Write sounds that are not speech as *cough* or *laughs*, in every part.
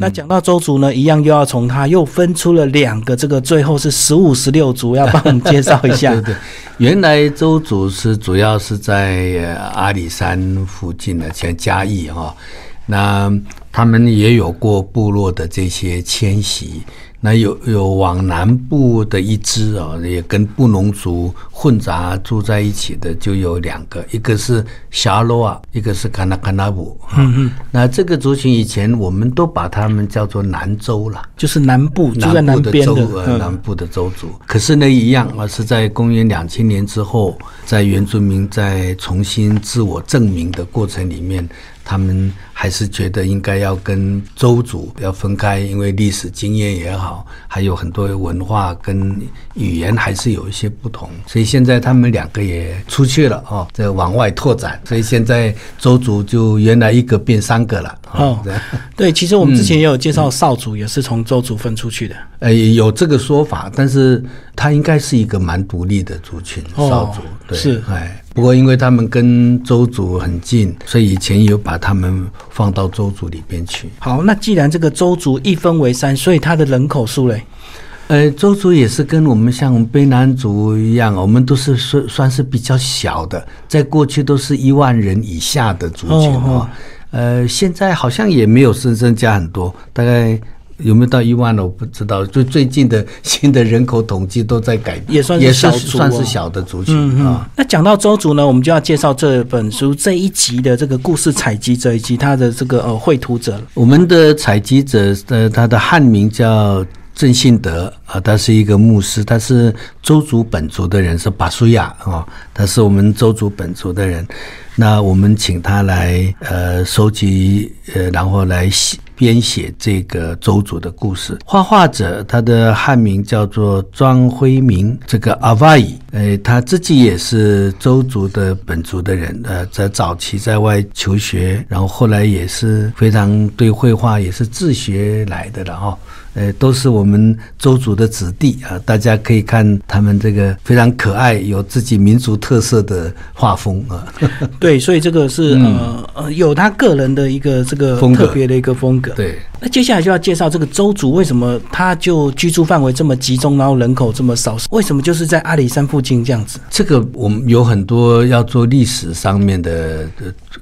那讲到周族呢，一样又要从他又分出了两个，这个最后是十五、十六族，要帮我们介绍一下。*laughs* 对对，原来周族是主要是在阿里山附近的，像嘉义哈，那他们也有过部落的这些迁徙。那有有往南部的一支啊，也跟布农族混杂住在一起的，就有两个，一个是霞罗啊，一个是卡纳卡纳布。嗯嗯。那这个族群以前我们都把他们叫做南州了，就是南部，就在南边的南部的州族。可是呢，一样啊，是在公元两千年之后，在原住民在重新自我证明的过程里面。他们还是觉得应该要跟周族要分开，因为历史经验也好，还有很多文化跟语言还是有一些不同，所以现在他们两个也出去了哦，在往外拓展，所以现在周族就原来一个变三个了。哦，对，其实我们之前也有介绍少族也是从周族分出去的。呃，有这个说法，但是它应该是一个蛮独立的族群，少族。对，是，哎。不过，因为他们跟周族很近，所以以前有把他们放到周族里边去。好，那既然这个周族一分为三，所以它的人口数嘞？呃，周族也是跟我们像卑南族一样，我们都是算算是比较小的，在过去都是一万人以下的族群啊。呃，现在好像也没有增增加很多，大概。有没有到一万了？我不知道。就最近的新的人口统计都在改变，也算是小算是小的族群啊。那讲到周族呢，我们就要介绍这本书这一集的这个故事采集者以及他的这个呃绘图者。我们的采集者的他的汉名叫郑信德啊，他是一个牧师，他是周族本族的人，是巴苏亚啊，他是我们周族本族的人。那我们请他来呃收集呃，然后来写。编写这个周族的故事，画画者他的汉名叫做庄辉明，这个阿瓦伊，呃，他自己也是周族的本族的人，呃，在早期在外求学，然后后来也是非常对绘画也是自学来的了哈。呃，都是我们周族的子弟啊，大家可以看他们这个非常可爱、有自己民族特色的画风啊。*laughs* 对，所以这个是呃呃，有他个人的一个这个特别的一个风格。对，那接下来就要介绍这个周族为什么他就居住范围这么集中，然后人口这么少？为什么就是在阿里山附近这样子？这个我们有很多要做历史上面的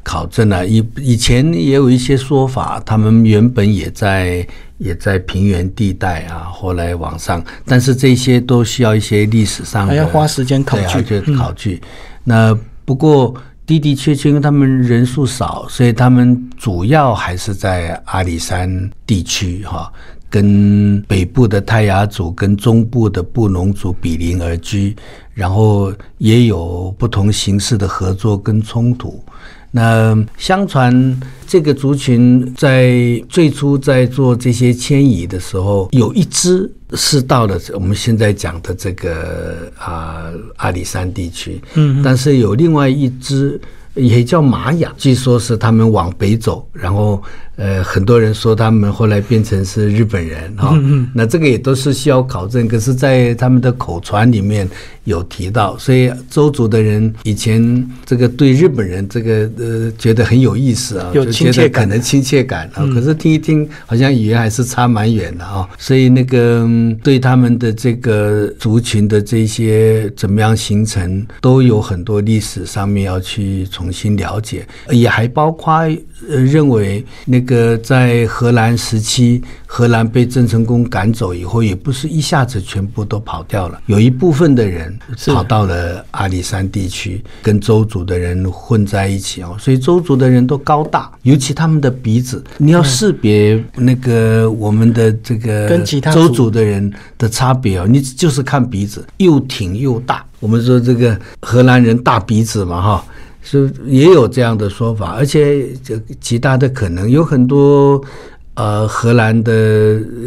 考证啊。以以前也有一些说法，他们原本也在。也在平原地带啊，后来往上，但是这些都需要一些历史上还要花时间考据，考据。那不过的的确确，因为他们人数少，所以他们主要还是在阿里山地区哈，跟北部的泰雅族跟中部的布农族比邻而居，然后也有不同形式的合作跟冲突。那相传这个族群在最初在做这些迁移的时候，有一支是到了我们现在讲的这个啊阿里山地区，嗯，但是有另外一支也叫玛雅，据说是他们往北走，然后。呃，很多人说他们后来变成是日本人哈，那这个也都是需要考证。可是，在他们的口传里面有提到，所以周族的人以前这个对日本人这个呃觉得很有意思啊，就觉得可能亲切感啊。可是听一听，好像语言还是差蛮远的啊。所以那个对他们的这个族群的这些怎么样形成，都有很多历史上面要去重新了解，也还包括呃认为那。个在荷兰时期，荷兰被郑成功赶走以后，也不是一下子全部都跑掉了，有一部分的人跑到了阿里山地区，跟周族的人混在一起哦。所以周族的人都高大，尤其他们的鼻子，你要识别那个我们的这个跟其他周族的人的差别哦，你就是看鼻子，又挺又大。我们说这个荷兰人大鼻子嘛，哈。是也有这样的说法，而且这极大的可能有很多。呃，荷兰的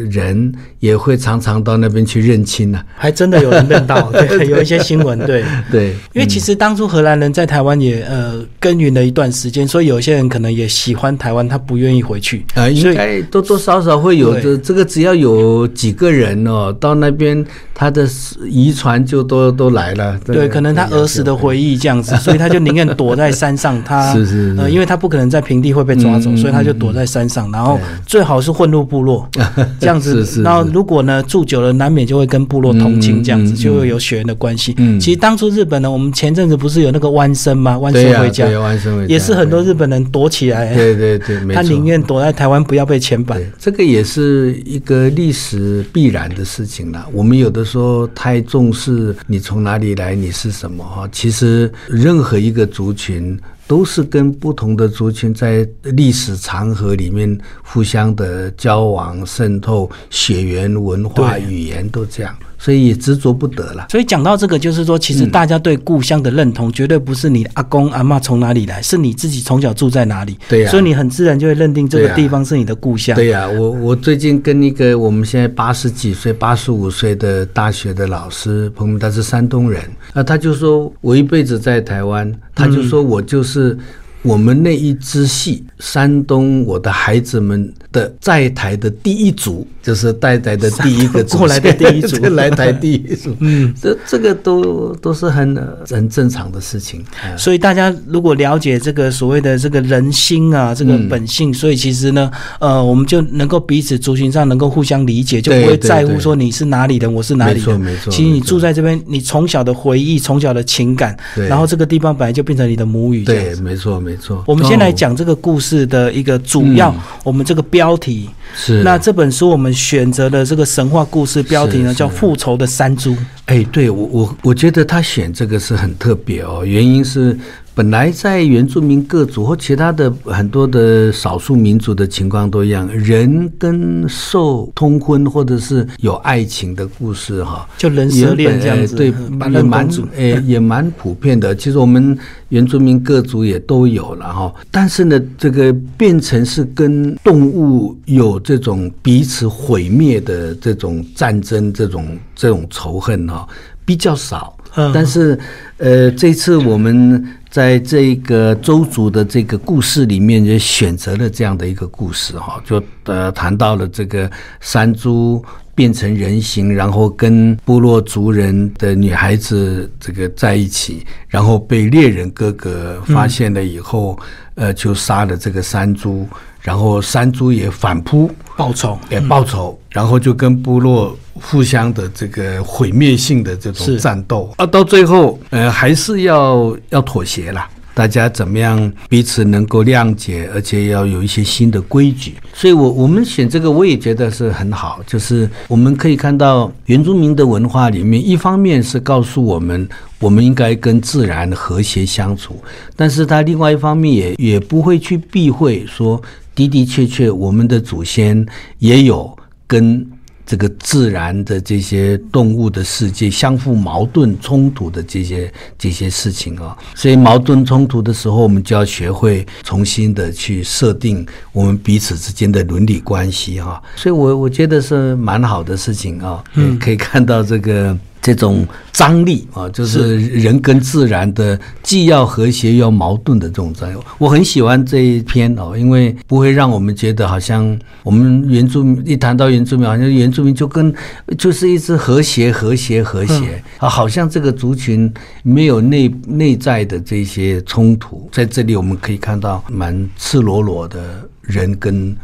人也会常常到那边去认亲呢，还真的有人认到，*laughs* 对，有一些新闻，对 *laughs* 对。因为其实当初荷兰人在台湾也呃耕耘了一段时间，所以有些人可能也喜欢台湾，他不愿意回去啊。应该多多少少会有这这个，只要有几个人哦，到那边他的遗传就都都来了。对，可能他儿时的回忆这样子，所以他就宁愿躲在山上。他 *laughs* 是是，呃，因为他不可能在平地会被抓走，所以他就躲在山上，然后最。最好是混入部落 *laughs* 这样子。是是然后如果呢住久了，难免就会跟部落同亲，这样子、嗯嗯就会有血缘的关系。嗯其实当初日本呢，我们前阵子不是有那个弯生吗？弯生回家、对万圣回家也是很多日本人躲起来，对对对，没错。他宁愿躲在台湾，不要被遣返。对，这个也是一个历史必然的事情了。我们有的时候太重视你从哪里来，你是什么哈。其实任何一个族群都是跟不同的族群在历史长河里面互相的交往、渗透、血缘、文化、语言都这样，所以也执着不得了。所以讲到这个，就是说，其实大家对故乡的认同，绝对不是你阿公阿妈从哪里来，是你自己从小住在哪里。对呀所以你很自然就会认定这个地方是你的故乡。对呀、我我最近跟一个我们现在八十几岁、八十五岁的大学的老师朋友，他是山东人，那他就说我一辈子在台湾，他就说我就是。我们那一支系，山东我的孩子们的在台的第一组，就是带台的第一个 *laughs* 过来的第一组。对 *laughs* 来台第一组，*laughs* 嗯，这这个都都是很很正常的事情。啊所以大家如果了解这个所谓的这个人心啊，这个嗯本性，所以其实呢，呃，我们就能够彼此族群上能够互相理解，就不会在乎说你是哪里的，我是哪里人。没错没错其实你住在这边，你从小的回忆、从小的情感，然后这个地方本来就变成你的母语。对，没错没错。我们先来哦。讲这个故事的一个主要，嗯。我们这个标题。是那这本书我们选择的这个神话故事标题呢，是叫《复仇的山猪》。哎，对我我我觉得他选这个是很特别哦，原因是本来在原住民各族或其他的很多的少数民族的情况都一样，人跟兽通婚或者是有爱情的故事哈、就人蛇恋这样子，对，蛮人公主。诶、也蛮普遍的。其实我们原住民各族也都有了哈，但是呢，这个变成是跟动物有这种彼此毁灭的这种战争、这种这种仇恨哈，比较少。嗯但是，呃，这次我们在这个周族的这个故事里面，也选择了这样的一个故事哈，就呃谈到了这个山猪变成人形，然后跟部落族人的女孩子这个在一起，然后被猎人哥哥发现了以后，呃，就杀了这个山猪，然后山猪也反扑，报仇。也报仇，然后就跟部落互相的这个毁灭性的这种战斗啊，到最后呃还是要要妥协啦。大家怎么样彼此能够谅解，而且要有一些新的规矩。所以我我们选这个，我也觉得是很好。就是我们可以看到原住民的文化里面，一方面是告诉我们我们应该跟自然和谐相处，但是它另外一方面也也不会去避讳说，的的确确我们的祖先也有跟这个自然的这些动物的世界相互矛盾冲突的这些这些事情啊、所以矛盾冲突的时候，我们就要学会重新的去设定我们彼此之间的伦理关系哈、所以我我觉得是蛮好的事情啊，嗯，可以看到这个。这种张力啊，就是人跟自然的既要和谐又要矛盾的这种张力。我很喜欢这一篇哦，因为不会让我们觉得好像我们原住民一谈到原住民，好像原住民就跟就是一直和谐、和谐、和谐啊，好像这个族群没有内内在的这些冲突。在这里我们可以看到蛮赤裸裸的人跟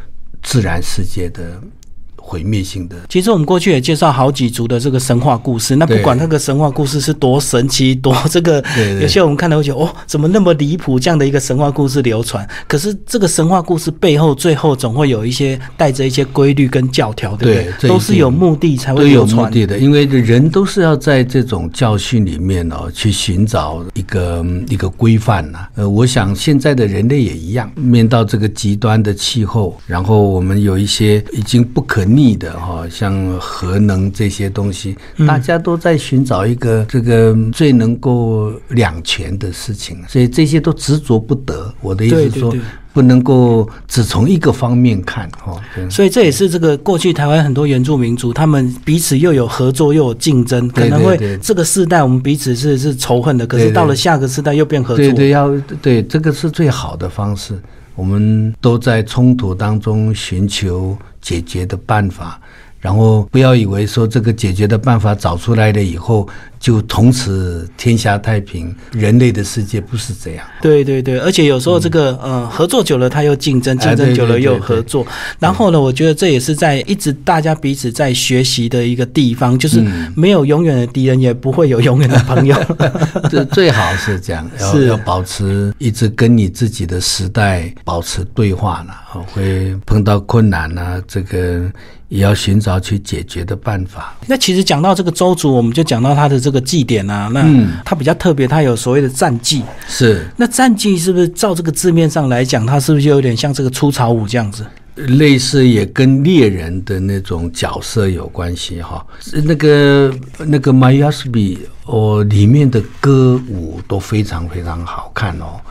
自然世界的毁灭性的。其实我们过去也介绍好几族的这个神话故事，那不管那个神话故事是多神奇、多这个，对对有些我们看到会觉得哦，怎么那么离谱？这样的一个神话故事流传，可是这个神话故事背后，最后总会有一些带着一些规律跟教条，对不对？都是有目的才都有目会流传。的的，因为人都是要在这种教训里面哦，去寻找一个嗯一个规范呐、呃，我想现在的人类也一样，面到这个极端的气候，然后我们有一些已经不可逆的哈、像核能这些东西，嗯大家都在寻找一个这个最能够两全的事情，所以这些都执着不得。我的意思是说。对对对不能够只从一个方面看哦，所以这也是这个过去台湾很多原住民族，他们彼此又有合作又有竞争，可能会这个世代我们彼此是是仇恨的，可是到了下个世代又变合作。对对，要对这个是最好的方式。我们都在冲突当中寻求解决的办法，然后不要以为说这个解决的办法找出来了以后就从此天下太平。人类的世界不是这样。对对对，而且有时候这个、呃合作久了，他又竞争，竞争久了又有合作。然后呢，我觉得这也是在一直大家彼此在学习的一个地方，就是没有永远的敌人，也不会有永远的朋友。*laughs* 这最好是这样，要是要保持一直跟你自己的时代保持对话了，哦会碰到困难呢、这个也要寻找去解决的办法。那其实讲到这个周族，我们就讲到他的这个祭典啊，那它比较特别，它有所谓的战绩。是那战绩是不是照这个字面上来讲，它是不是就有点像这个出草舞这样子？类似也跟猎人的那种角色有关系哈。那个那个玛雅斯比哦，里面的歌舞都非常非常好看哦。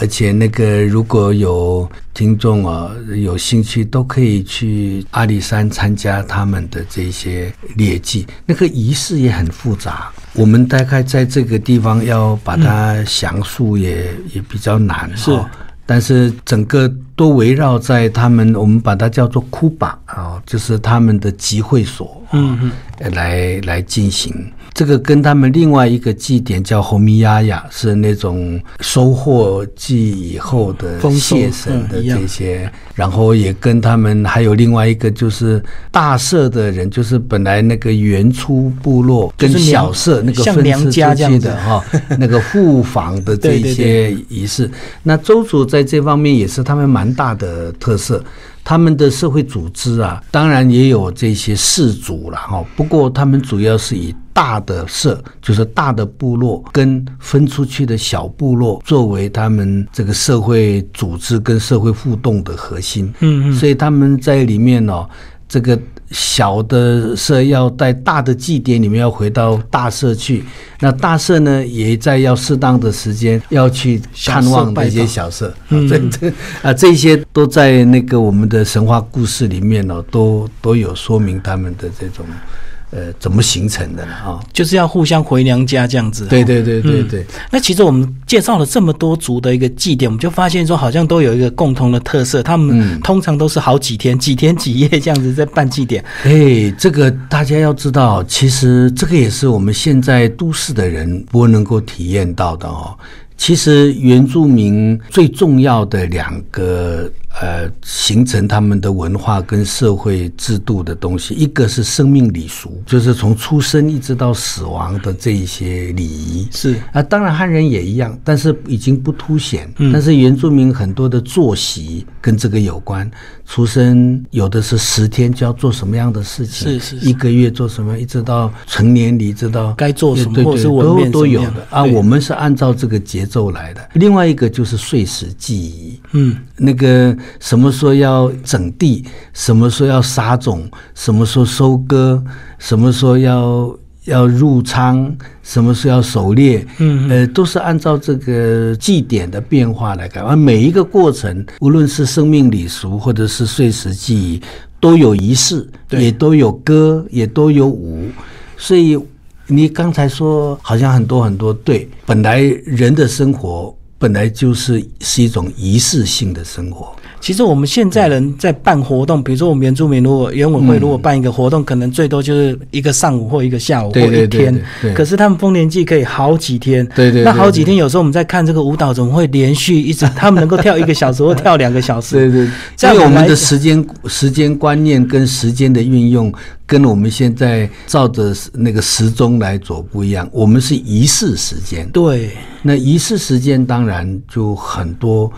而且那个如果有听众啊有兴趣，都可以去阿里山参加他们的这些猎祭，那个仪式也很复杂。我们大概在这个地方要把它详述也、也比较难是哦但是整个都围绕在他们，我们把它叫做库巴啊，就是他们的集会所，嗯嗯，来来进行。这个跟他们另外一个祭典叫红米亚亚，是那种收获季以后的谢神的这些，然后也跟他们还有另外一个就是大社的人，就是本来那个原初部落跟小社那个分支出去的哈，那个互访的这些仪式。*laughs* 那周族在这方面也是他们蛮大的特色。他们的社会组织啊，当然也有这些氏族了哈。不过他们主要是以大的社，就是大的部落跟分出去的小部落作为他们这个社会组织跟社会互动的核心。嗯嗯，所以他们在里面哦，这个小的社要在大的祭典里面要回到大社去，那大社呢也在要适当的时间要去看望这些小社，嗯。这这啊这些都在那个我们的神话故事里面哦，都都有说明他们的这种呃怎么形成的了啊、就是要互相回娘家这样子。对对对对对。那其实我们介绍了这么多族的一个祭典，我们就发现说，好像都有一个共同的特色，他们嗯通常都是好几天、几天几夜这样子在办祭典。哎，这个大家要知道，其实这个也是我们现在都市的人不能够体验到的哦。其实原住民最重要的两个呃形成他们的文化跟社会制度的东西，一个是生命礼俗，就是从出生一直到死亡的这一些礼仪。是啊，当然汉人也一样，但是已经不凸显。嗯但是原住民很多的作息跟这个有关，出生有的是十天就要做什么样的事情，是是是一个月做什么，一直到成年礼，直到该做什么对对或者是文都面都有的啊。我们是按照这个节奏来的。另外一个就是碎石记忆，嗯，那个什么时候要整地，什么时候要撒种，什么时候收割，什么时候要要入仓，什么时候要狩猎，嗯呃，都是按照这个祭典的变化来改。而每一个过程，无论是生命礼俗或者是岁时记忆，都有仪式，也都有歌，也都有舞，所以。你刚才说好像很多很多对，本来人的生活本来就是是一种仪式性的生活，其实我们现在人在办活动，比如说我们原住民如果原委会嗯如果办一个活动，可能最多就是一个上午或一个下午或一天对对对。可是他们丰年祭可以好几天。对对对那好几天，有时候我们在看这个舞蹈，怎么会连续一直？*laughs* 他们能够跳一个小时或跳两个小时？对对，这样因为我们的时间时间观念跟时间的运用，跟我们现在照着那个时钟来走不一样。我们是仪式时间，对，那仪式时间当然就很多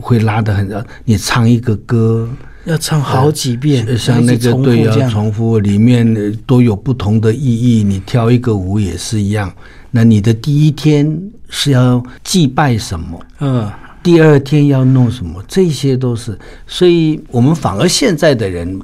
会拉得很，你唱一个歌。要唱好几遍，呃像那个对要。重复，里面呃都有不同的意义。你跳一个舞也是一样。那你的第一天是要祭拜什么？嗯，第二天要弄什么？这些都是。所以我们反而现在的人，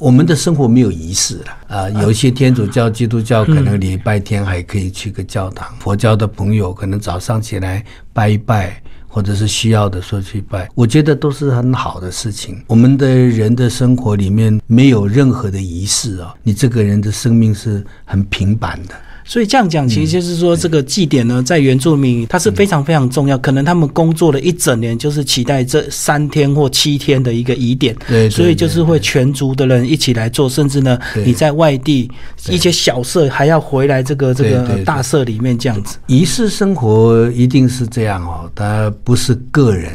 我们的生活没有仪式了啊。有一些天主教、基督教可能礼拜天还可以去个教堂，佛教的朋友可能早上起来拜一拜。或者是需要的时候去拜，我觉得都是很好的事情。我们的人的生活里面没有任何的仪式啊，你这个人的生命是很平板的。所以这样讲，其实就是说，这个祭典呢，在原住民它是非常非常重要。可能他们工作了一整年，就是期待这三天或七天的一个仪典。对，所以就是会全族的人一起来做，甚至呢，你在外地一些小社还要回来这个这个大社里面这样子。仪式生活一定是这样哦，它不是个人。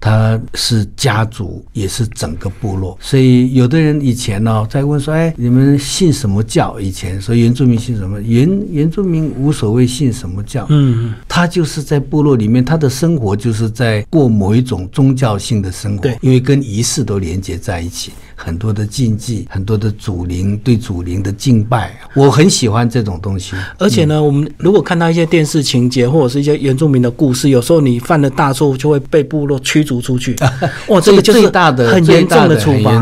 他是家族，也是整个部落，所以有的人以前呢在问说：“哎，你们信什么教？”以前说原住民信什么？原原住民无所谓信什么教，嗯，他就是在部落里面，他的生活就是在过某一种宗教性的生活，对，因为跟仪式都连接在一起。很多的禁忌，很多的祖灵对祖灵的敬拜，我很喜欢这种东西。而且呢，我们如果看到一些电视情节或者是一些原住民的故事，有时候你犯了大错误，就会被部落驱逐出去。哇，这个就是大的很严重的处罚。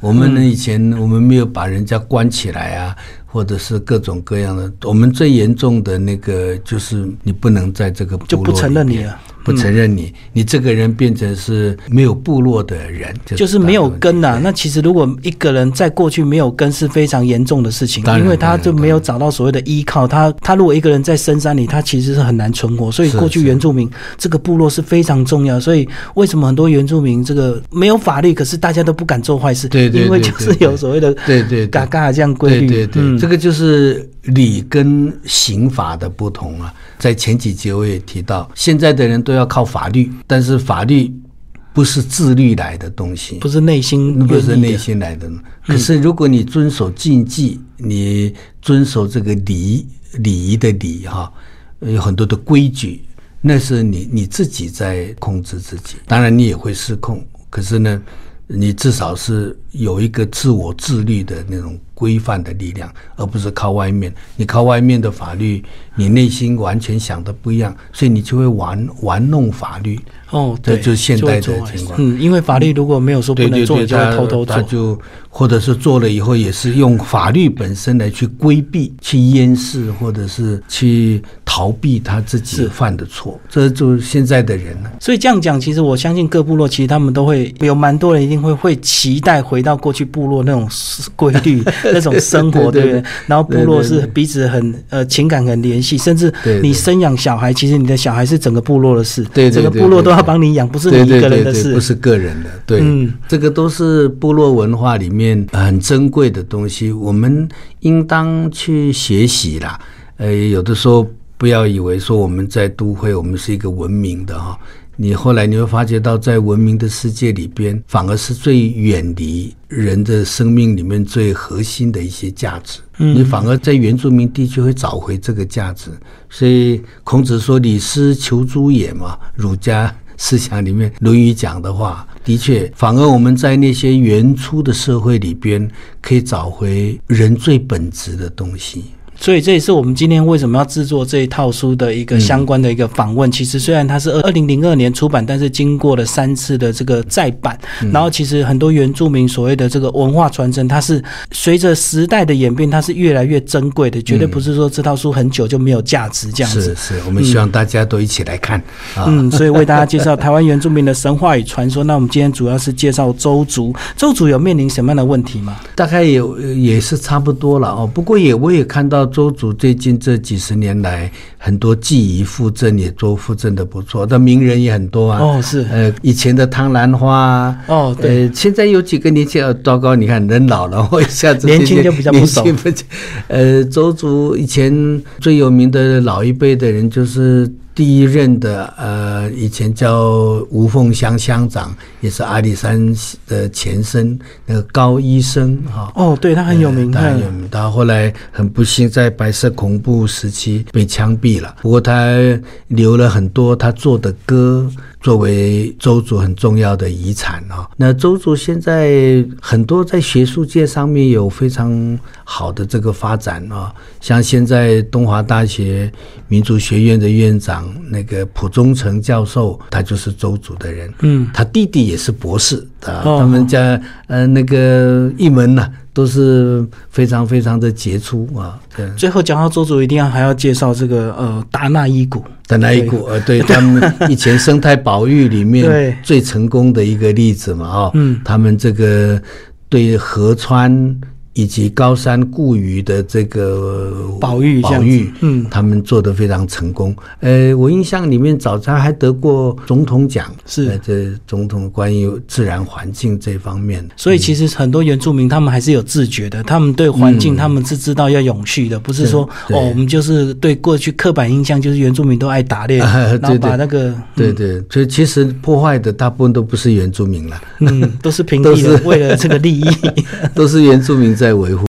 我们呢，以前我们没有把人家关起来啊，或者是各种各样的。我们最严重的那个就是你不能在这个就不承认你了。不承认你，你这个人变成是没有部落的人，就是没有根呐。那其实如果一个人在过去没有根是非常严重的事情，因为他就没有找到所谓的依靠。他他如果一个人在深山里，他其实是很难存活。所以过去原住民这个部落是非常重要。所以为什么很多原住民这个没有法律，可是大家都不敢做坏事？对对，因为就是有所谓的对对嘎嘎这样规律。对对，这个就是理跟刑法的不同啊。在前几节我也提到，现在的人都要靠法律，但是法律不是自律来的东西，不是内心，不是内心来的。可是如果你遵守禁忌，你遵守这个礼礼仪的礼哈，有很多的规矩，那是你你自己在控制自己。当然你也会失控，可是呢，你至少是有一个自我自律的那种。规范的力量，而不是靠外面。你靠外面的法律，你内心完全想的不一样，所以你就会玩玩弄法律。哦，这就是现代的情况。嗯，因为法律如果没有说不能做，就会偷偷做。他就或者是做了以后，也是用法律本身来去规避、去掩饰，或者是去逃避他自己犯的错。这就是现在的人了。所以这样讲，其实我相信各部落其实他们都会有蛮多人一定会会期待回到过去部落那种规律、*laughs* 那种生活，对不对？然后部落是彼此很呃情感很联系，甚至你生养小孩，其实你的小孩是整个部落的事，对整个部落都。要帮你养，不是你一个人的事，不是个人的。对，这个都是部落文化里面很珍贵的东西，我们应当去学习啦。呃，有的时候不要以为说我们在都会，我们是一个文明的哈。你后来你会发觉到，在文明的世界里边，反而是最远离人的生命里面最核心的一些价值。你反而在原住民地区会找回这个价值。所以孔子说：“礼失求诸也嘛。”儒家。思想里面，《论语》讲的话，的确，反而我们在那些原初的社会里边，可以找回人最本质的东西。所以这也是我们今天为什么要制作这一套书的一个相关的一个访问。其实虽然它是二二零零二年出版，但是经过了三次的这个再版，然后其实很多原住民所谓的这个文化传承，它是随着时代的演变，它是越来越珍贵的，绝对不是说这套书很久就没有价值这样子。是是，我们希望大家都一起来看。嗯，所以为大家介绍台湾原住民的神话与传说。那我们今天主要是介绍周族，周族有面临什么样的问题吗？大概有也是差不多了哦。不过也我也看到。周族最近这几十年来，很多记忆复振也做复振的不错，那名人也很多啊。哦，是，呃，以前的汤兰花，哦，对，现在有几个年轻，糟糕，你看人老了，我一下子年轻就比较不熟。呃，周族以前最有名的老一辈的人就是。第一任的呃，以前叫吴凤香乡长，也是阿里山的前身，那个高医生哈。哦，对他很有名，他很有名。他后来很不幸在白色恐怖时期被枪毙了，不过他留了很多他做的歌。作为周族很重要的遗产啊，那周族现在很多在学术界上面有非常好的这个发展啊，像现在东华大学民族学院的院长那个蒲忠成教授，他就是周族的人，嗯，他弟弟也是博士啊，他们家呃那个一门呢。都是非常非常的杰出啊！对，最后讲到周族，一定要还要介绍这个呃达纳伊谷。达纳伊谷，呃，对 *laughs* 他们以前生态保育里面最成功的一个例子嘛，啊，嗯，他们这个对河川。以及高山固鱼的这个保育保育，嗯，他们做的非常成功。呃，我印象里面，早餐还得过总统奖，是。这总统关于自然环境这方面。所以其实很多原住民他们还是有自觉的，他们对环境他们是知道要永续的，不是说哦，我们就是对过去刻板印象就是原住民都爱打猎，*laughs* 然后把那个对对，所以其实破坏的大部分都不是原住民了，嗯，都是平地的，*laughs* 为了这个利益，*laughs* 都是原住民在维护。